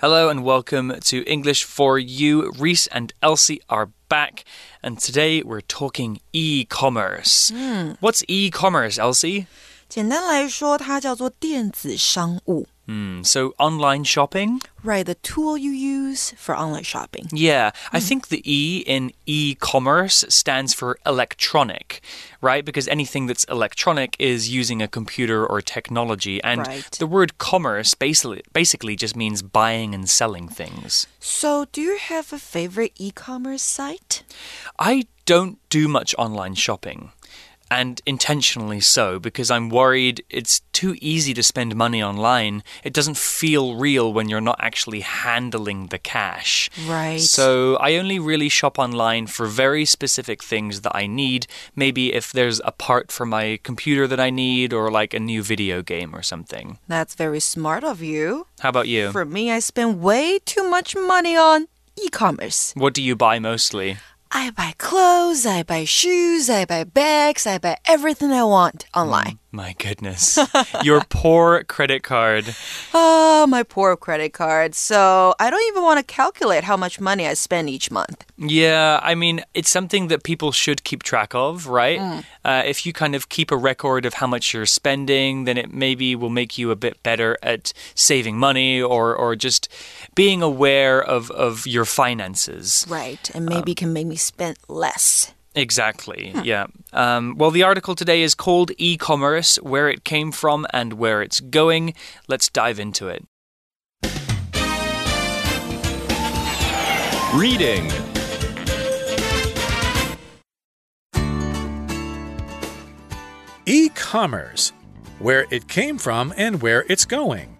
Hello and welcome to English for You. Reese and Elsie are back, and today we're talking e commerce. What's e commerce, Elsie? 简单来说，它叫做电子商务。 Hmm, so, online shopping? Right, the tool you use for online shopping. Yeah, I think the E in e commerce stands for electronic, right? Because anything that's electronic is using a computer or technology. And Right. the word commerce basically, basically just means buying and selling things. So, do you have a favorite e-commerce site? I don't do much online shopping. And intentionally so, because I'm worried it's too easy to spend money online. It doesn't feel real when you're not actually handling the cash. Right. So I only really shop online for very specific things that I need. Maybe if there's a part for my computer that I need, or like a new video game or something. That's very smart of you. How about you? For me, I spend way too much money on e-commerce. What do you buy mostly? I buy clothes, I buy shoes, I buy bags, I buy everything I want online. My goodness. Your poor credit card. Oh, my poor credit card. So, I don't even want to calculate how much money I spend each month. Yeah, I mean, it's something that people should keep track of, right? Uh, if you kind of keep a record of how much you're spending, then it maybe will make you a bit better at saving money or, or just being aware of, of your finances. Right, and maybe can make me spend less. Exactly, yeah. Um, well, the article today is called E Commerce Where It Came From and Where It's Going. Let's dive into it. Reading. E commerce, where it came from and where it's going.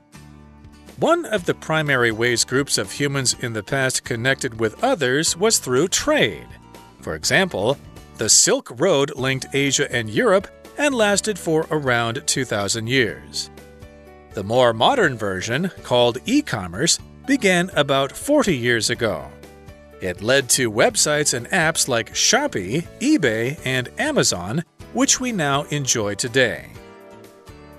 One of the primary ways groups of humans in the past connected with others was through trade. For example, the Silk Road linked Asia and Europe and lasted for around 2,000 years. The more modern version, called e commerce, began about 40 years ago. It led to websites and apps like Shopee, eBay, and Amazon, which we now enjoy today.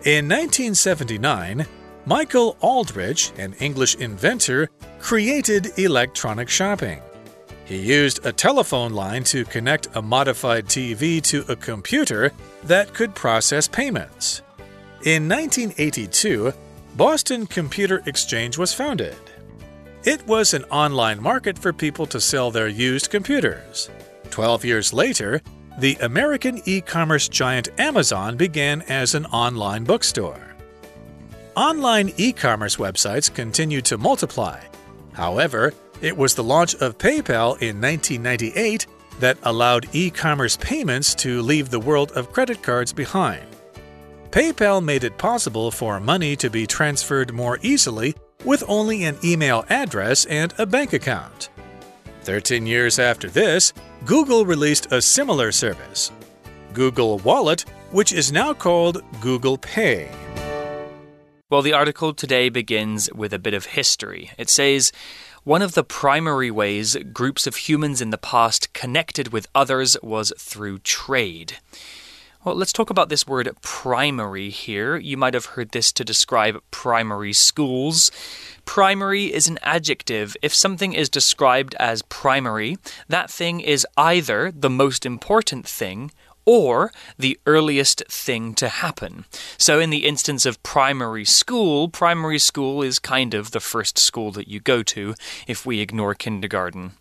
In 1979, Michael Aldrich, an English inventor, created electronic shopping. He used a telephone line to connect a modified TV to a computer that could process payments. In 1982, Boston Computer Exchange was founded. It was an online market for people to sell their used computers. Twelve years later, the American e commerce giant Amazon began as an online bookstore. Online e commerce websites continued to multiply. However, it was the launch of PayPal in 1998 that allowed e commerce payments to leave the world of credit cards behind. PayPal made it possible for money to be transferred more easily with only an email address and a bank account. 13 years after this, Google released a similar service Google Wallet, which is now called Google Pay. Well, the article today begins with a bit of history. It says, one of the primary ways groups of humans in the past connected with others was through trade. Well, let's talk about this word primary here. You might have heard this to describe primary schools. Primary is an adjective. If something is described as primary, that thing is either the most important thing or the earliest thing to happen. So, in the instance of primary school, primary school is kind of the first school that you go to if we ignore kindergarten.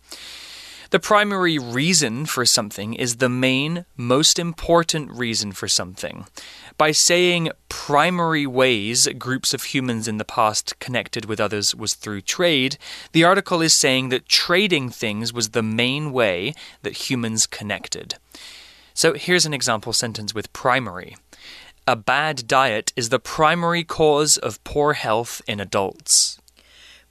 The primary reason for something is the main, most important reason for something. By saying primary ways groups of humans in the past connected with others was through trade, the article is saying that trading things was the main way that humans connected. So here's an example sentence with primary. A bad diet is the primary cause of poor health in adults.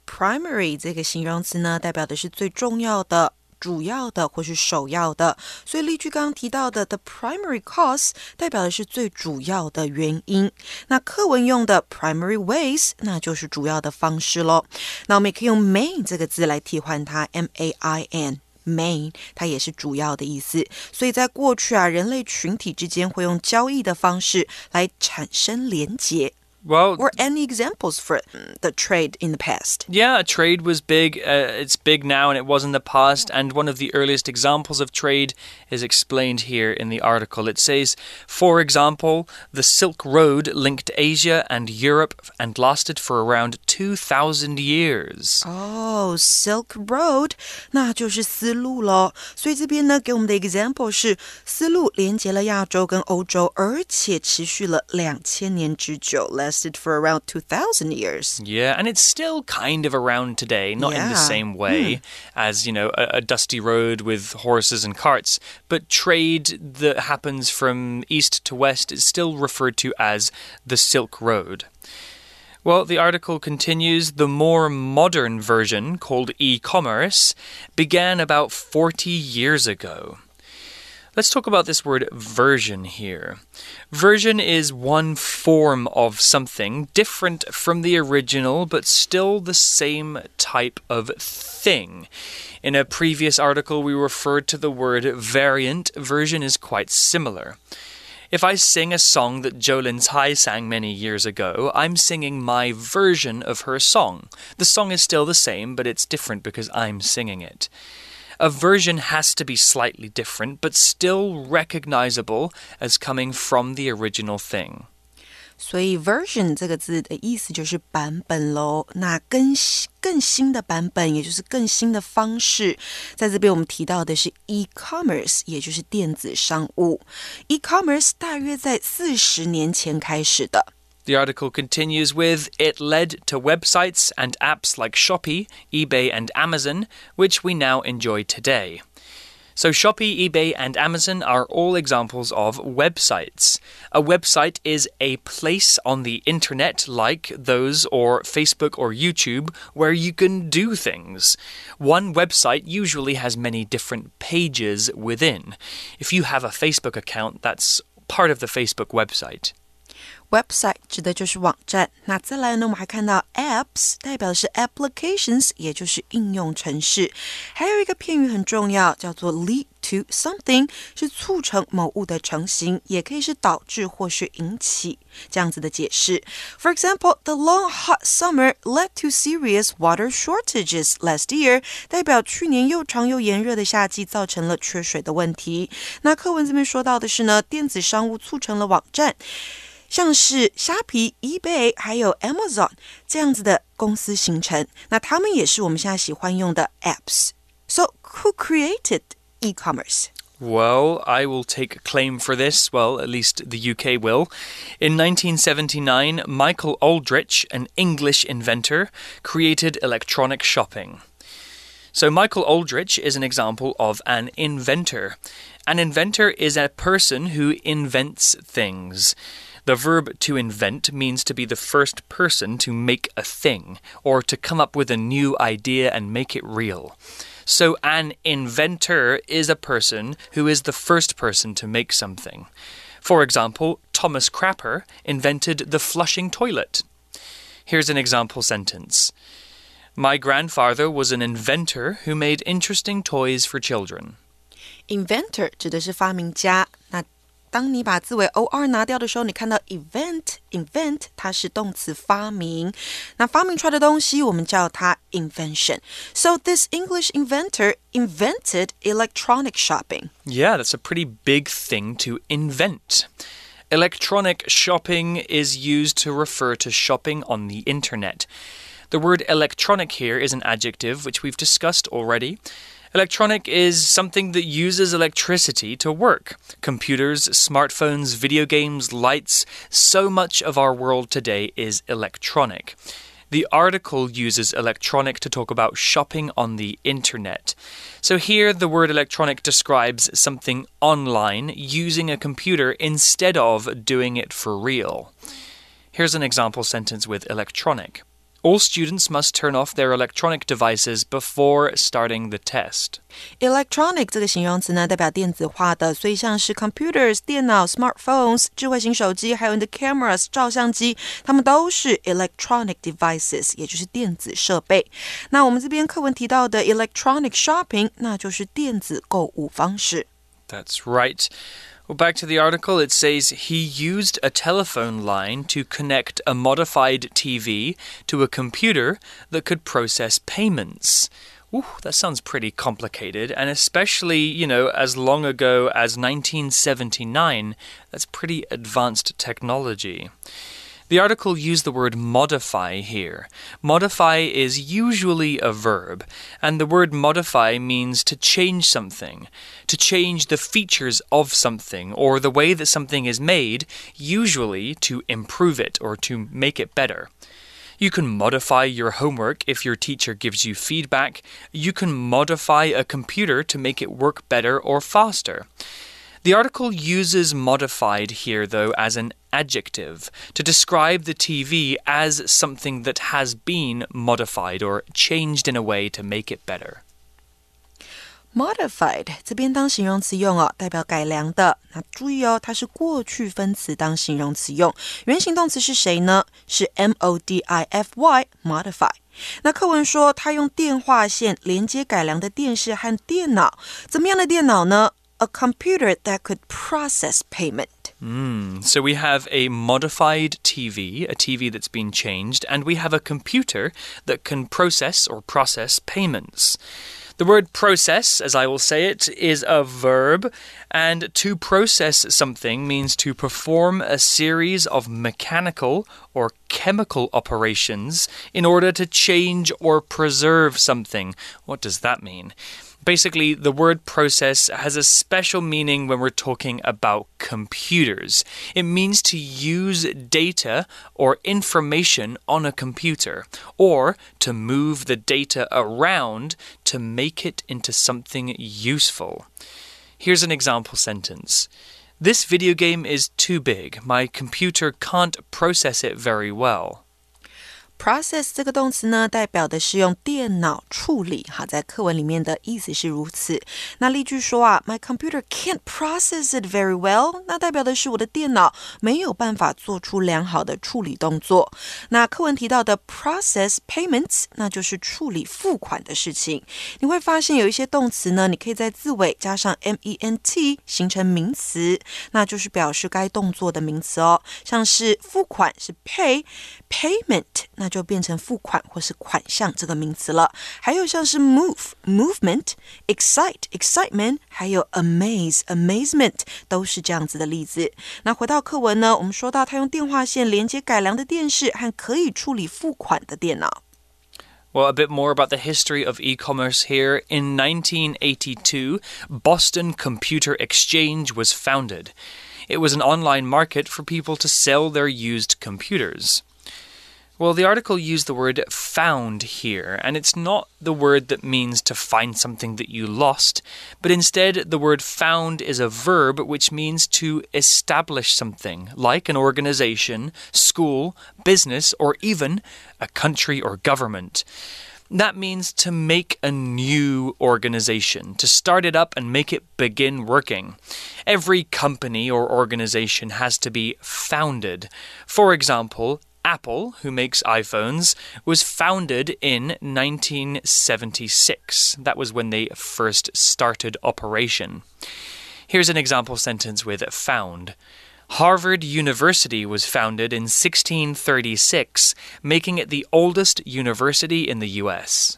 primary 这个形容词呢，代表的是最重要的。主要的或是首要的，所以例句刚刚提到的 the primary cause 代表的是最主要的原因。那课文用的 primary ways 那就是主要的方式喽。那我们也可以用 main 这个字来替换它，m a i n。 Main 它也是主要的意思，所以在过去啊，人类群体之间会用交易的方式来产生连结。Well, or any examples for mm, the trade in the past? Yeah, trade was big. Uh, it's big now and it was in the past. And one of the earliest examples of trade is explained here in the article. It says, for example, the Silk Road linked Asia and Europe and lasted for around 2,000 years. Oh, Silk Road，那就是丝路喽。所以这边呢，给我们的 example 是丝路连接了亚洲跟欧洲，而且持续了两千年之久。 lasted for around 2,000 years. Yeah, and it's still kind of around today, not yeah. in the same way hmm. as, you know, a, a, dusty road with horses and carts, but trade that happens from east to west is still referred to as the Silk Road. Well, the article continues the more modern version, called e commerce, began about 40 years ago. Let's talk about this word version here. Version is one form of something different from the original, but still the same type of thing. In a previous article, we referred to the word variant. Version is quite similar. If I sing a song that Jolin Tsai sang many years ago, I'm singing my version of her song. The song is still the same, but it's different because I'm singing it a version has to be slightly different, but still recognizable as coming from the original thing. 所以 version 这个字的意思就是版本喽。那更更新的版本，也就是更新的方式，在这边我们提到的是 e-commerce，也就是电子商务。e-commerce 大约在四十年前开始的。 The article continues with It led to websites and apps like Shopee, eBay, and Amazon, which we now enjoy today. So, Shopee, eBay, and Amazon are all examples of websites. A website is a place on the internet, like those or Facebook or YouTube, where you can do things. One website usually has many different pages within. If you have a Facebook account, that's part of the Facebook website. Website 指的就是网站。那再来呢，我们还看到 apps 代表的是 applications，也就是应用程式。还有一个片语很重要，叫做 lead to something，是促成某物的成型，也可以是导致或是引起这样子的解释。For example, the long hot summer led to serious water shortages last year，代表去年又长又炎热的夏季造成了缺水的问题。那课文这边说到的是呢，电子商务促成了网站。像是虾皮、eBay 还有 Amazon 这样子的公司形成，那他们也是我们现在喜欢用的 apps。So who created e-commerce? Well, I will take claim for this. Well, at least the UK will. In 1979, Michael Aldrich, an English inventor, created electronic shopping. So, Michael Aldrich is an example of an inventor. An inventor is a person who invents things. The verb to invent means to be the first person to make a thing or to come up with a new idea and make it real. So, an inventor is a person who is the first person to make something. For example, Thomas Crapper invented the flushing toilet. Here's an example sentence My grandfather was an inventor who made interesting toys for children. Inventor 指的是发明家，那 当你把字尾 or 拿掉的时候，你看到 event invent 它是动词发明，那发明出来的东西我们叫它 invention. So this English inventor invented electronic shopping. Yeah, that's a pretty big thing to invent. Electronic shopping is used to refer to shopping on the internet. The word electronic here is an adjective which we've discussed already. Electronic is something that uses electricity to work. Computers, smartphones, video games, lights, so much of our world today is electronic. The article uses electronic to talk about shopping on the internet. So here, the word electronic describes something online using a computer instead of doing it for real. Here's an example sentence with electronic. All students must turn off their electronic devices before starting the test. Electronic 这个形容词呢，代表电子化的，所以像是 computers 电脑、smartphones 智慧型手机，还有你的 cameras 照相机，它们都是 electronic devices，也就是电子设备。那我们这边课文提到的 electronic shopping，那就是电子购物方式。That's right. Well, back to the article, it says he used a telephone line to connect a modified TV to a computer that could process payments. Ooh, that sounds pretty complicated, and especially, you know, as long ago as 1979, that's pretty advanced technology. The article used the word modify here. Modify is usually a verb, and the word modify means to change something, to change the features of something, or the way that something is made, usually to improve it or to make it better. You can modify your homework if your teacher gives you feedback. You can modify a computer to make it work better or faster. The article uses modified here, though, as an adjective to describe the TV as something that has been modified or changed in a way to make it better. Modified 这边当形容词用哦，代表改良的。那注意哦，它是过去分词当形容词用。原形动词是谁呢？是 M O D I F Y，modify。那课文说，他用电话线连接改良的电视和电脑。怎么样的电脑呢 ？a computer that could process payment. Mm, so we have a modified TV, a TV that's been changed, and we have a computer that can process or process payments. The word process, as I will say it, is a verb, and to process something means to perform a series of mechanical or chemical operations in order to change or preserve something. What does that mean? Basically, the word process has a special meaning when we're talking about computers. It means to use data or information on a computer, or to move the data around to make it into something useful. Here's an example sentence. This video game is too big. My computer can't process it very well. Process 这个动词呢，代表的是用电脑处理。好，在课文里面的意思是如此。那例句说啊，My computer can't process it very well，那代表的是我的电脑没有办法做出良好的处理动作。那课文提到的 process payments，那就是处理付款的事情。你会发现有一些动词呢，你可以在字尾加上 ment 形成名词，那就是表示该动作的名词哦。像是付款是 pay，payment 那。就变成付款或是款项这个名词了。还有像是 move movement、excite excitement，还有 amaze amazement，都是这样子的例子。那回到课文呢，我们说到他用电话线连接改良的电视和可以处理付款的电脑。Well, a bit more about the history of e commerce here. In 1982, Boston Computer Exchange was founded. It was an online market for people to sell their used computers. Well, the article used the word found here, and it's not the word that means to find something that you lost, but instead the word found is a verb which means to establish something, like an organization, school, business, or even a country or government. That means to make a new organization, to start it up and make it begin working. Every company or organization has to be founded. For example, Apple, who makes iPhones, was founded in 1976. That was when they first started operation. Here's an example sentence with found. Harvard University was founded in 1636, making it the oldest university in the US.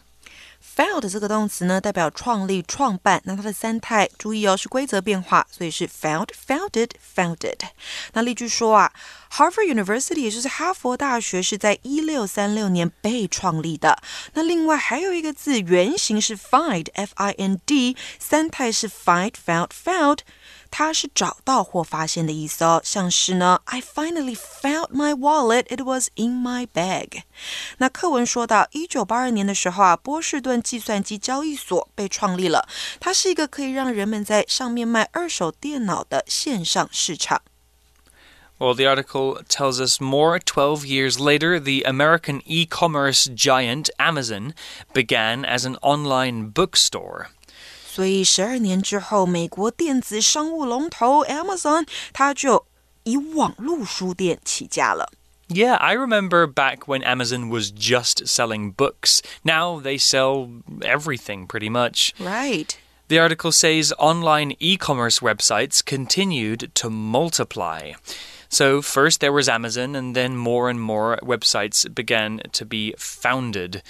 Found 这个动词呢，代表创立、创办。那它的三态，注意哦，是规则变化，所以是 found、founded、founded。那例句说啊，Harvard University 也就是哈佛大学是在一六三六年被创立的。那另外还有一个字，原型是 find，f i n d，三态是 find、found、found。它是找到或发现的意思哦，像是呢，I finally found my wallet. It was in my bag. 那课文说到，一九八二年的时候啊，波士顿计算机交易所被创立了，它是一个可以让人们在上面卖二手电脑的线上市场。Well, the article tells us more. Twelve years later, the American e commerce giant Amazon began as an online bookstore. 所以十二年之后，美国电子商务龙头 Amazon 它就以网络书店起家了。Yeah, I remember back when Amazon was just selling books. Now they sell everything pretty much. Right. The article says online e commerce websites continued to multiply. So, first there was Amazon, and then more and more websites began to be founded.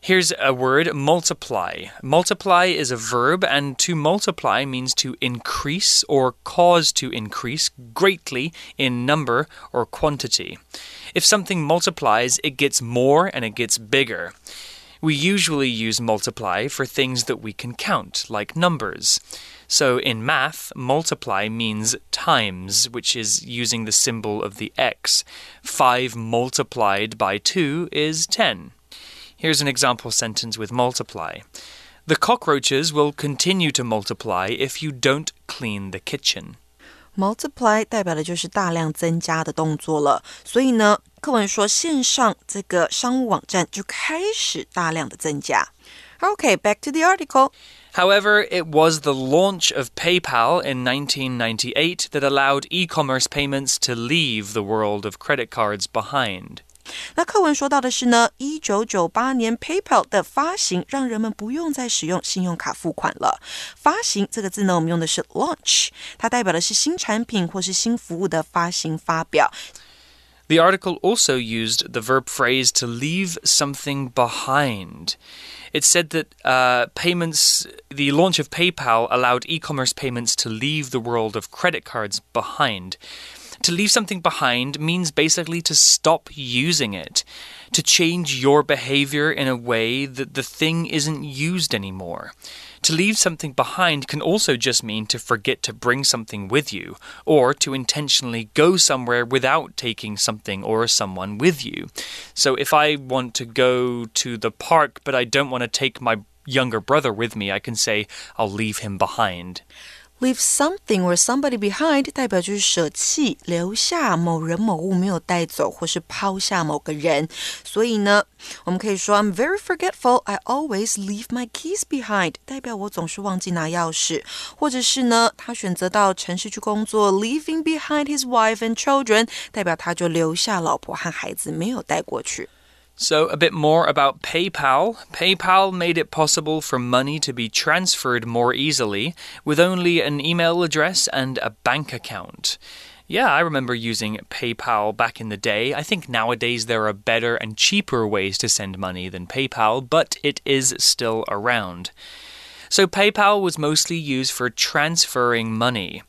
Here's a word multiply. Multiply is a verb, and to multiply means to increase or cause to increase greatly in number or quantity. If something multiplies, it gets more and it gets bigger. We usually use multiply for things that we can count, like numbers. So in math, multiply means times, which is using the symbol of the x. 5 multiplied by 2 is 10. Here's an example sentence with multiply. The cockroaches will continue to multiply if you don't clean the kitchen. Multiply 代表的就是大量增加的动作了，所以呢，课文说线上这个商务网站就开始大量的增加。Okay, back to the article. However, it was the launch of PayPal in 1998 that allowed e commerce payments to leave the world of credit cards behind. 那课文说到的是呢，一九九八年 PayPal 的发行让人们不用再使用信用卡付款了。发行这个字呢，我们用的是 launch，它代表的是新产品或是新服务的发行发表。The article also used the verb phrase to leave something behind. It said that uh, payments, the launch of PayPal allowed e commerce payments to leave the world of credit cards behind. To leave something behind means basically to stop using it, to change your behavior in a way that the thing isn't used anymore. To leave something behind can also just mean to forget to bring something with you, or to intentionally go somewhere without taking something or someone with you. So if I want to go to the park but I don't want to take my younger brother with me, I can say I'll leave him behind. Leave something or somebody behind 代表就是舍弃、留下某人某物没有带走，或是抛下某个人。所以呢，我们可以说 I'm very forgetful. I always leave my keys behind，代表我总是忘记拿钥匙。或者是呢，他选择到城市去工作，leaving behind his wife and children，代表他就留下老婆和孩子没有带过去。So, a bit more about PayPal. PayPal made it possible for money to be transferred more easily with only an email address and a bank account. Yeah, I remember using PayPal back in the day. I think nowadays there are better and cheaper ways to send money than PayPal, but it is still around. So, PayPal was mostly used for transferring money.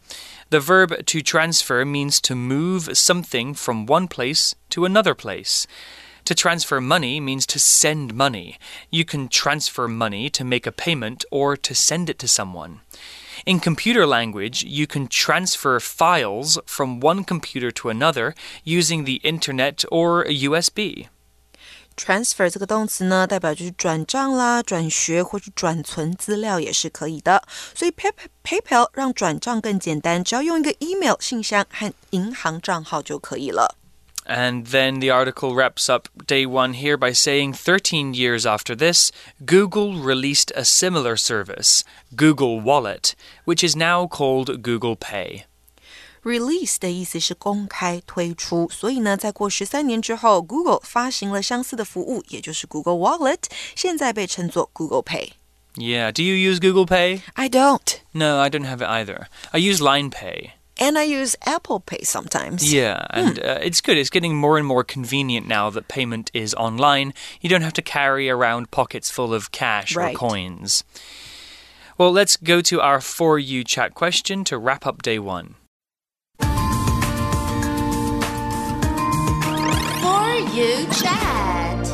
The verb to transfer means to move something from one place to another place. To transfer money means to send money. You can transfer money to make a payment or to send it to someone. In computer language, you can transfer files from one computer to another using the internet or a USB. Transfer 这个动词呢，代表就是转账啦、转学或是转存资料也是可以的。所以 Pay PayPal 让转账更简单，只要用一个 email 信箱和银行账号就可以了。 and then the article wraps up day one here by saying 13 years after this, Google released a similar service, Google Wallet, which is now called Google Pay. Release 的意思是公开推出，所以呢，在过十三年之后，Google 发行了相似的服务，也就是 Google Wallet，现在被称作 Google Pay。Yeah, do you use Google Pay? I don't. No, I don't have it either. I use Line Pay and I use Apple Pay sometimes. Yeah, and hmm. uh, it's good. It's getting more and more convenient now that payment is online. You don't have to carry around pockets full of cash right. or coins. Well, let's go to our For You chat question to wrap up day one. For You chat.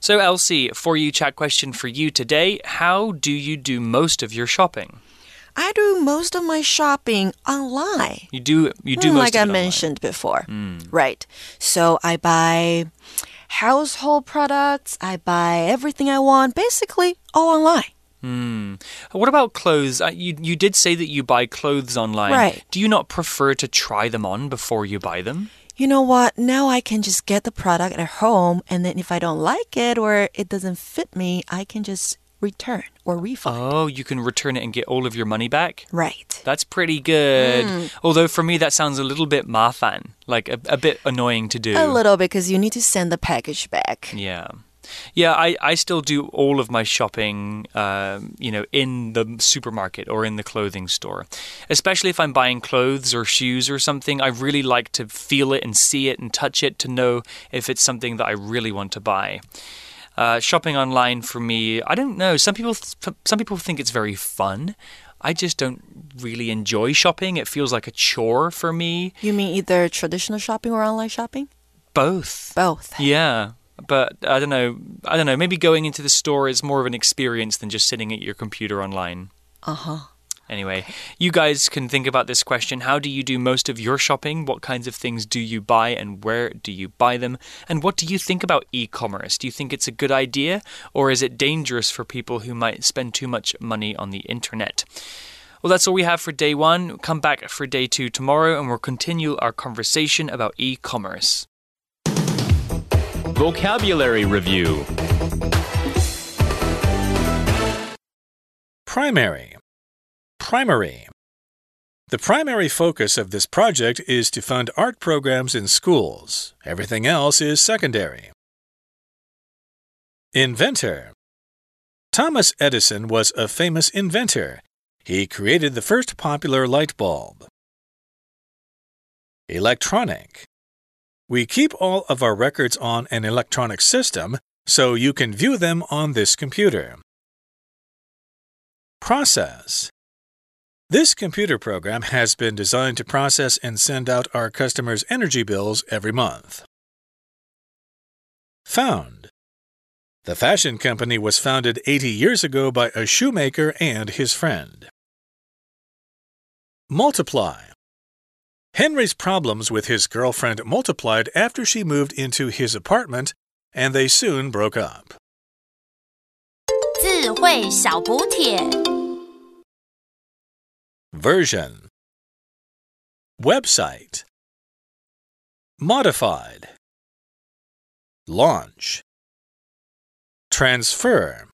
So, Elsie, For You chat question for you today How do you do most of your shopping? I do most of my shopping online. You do you do mm, like I online. mentioned before. Mm. Right. So I buy household products, I buy everything I want, basically all online. Hmm. What about clothes? Uh, you you did say that you buy clothes online. Right. Do you not prefer to try them on before you buy them? You know what? Now I can just get the product at home, and then if I don't like it or it doesn't fit me, I can just return or refund. Oh, you can return it and get all of your money back? Right. That's pretty good. Mm. Although for me, that sounds a little bit mafan, like a, a bit annoying to do. A little because you need to send the package back. Yeah. Yeah, I, I still do all of my shopping, um, you know, in the supermarket or in the clothing store. Especially if I'm buying clothes or shoes or something, I really like to feel it and see it and touch it to know if it's something that I really want to buy. Uh, shopping online for me, I don't know. Some people, some people think it's very fun. I just don't really enjoy shopping. It feels like a chore for me. You mean either traditional shopping or online shopping? Both. Both. Yeah. But I don't know. I don't know. Maybe going into the store is more of an experience than just sitting at your computer online. Uh huh. Anyway, you guys can think about this question. How do you do most of your shopping? What kinds of things do you buy and where do you buy them? And what do you think about e commerce? Do you think it's a good idea or is it dangerous for people who might spend too much money on the internet? Well, that's all we have for day one. Come back for day two tomorrow and we'll continue our conversation about e commerce. Vocabulary Review Primary. Primary. The primary focus of this project is to fund art programs in schools. Everything else is secondary. Inventor. Thomas Edison was a famous inventor. He created the first popular light bulb. Electronic. We keep all of our records on an electronic system, so you can view them on this computer. Process. This computer program has been designed to process and send out our customers' energy bills every month. Found. The fashion company was founded 80 years ago by a shoemaker and his friend. Multiply. Henry's problems with his girlfriend multiplied after she moved into his apartment, and they soon broke up. 智慧小补帖。 Version. Website. Modified. Launch. Transfer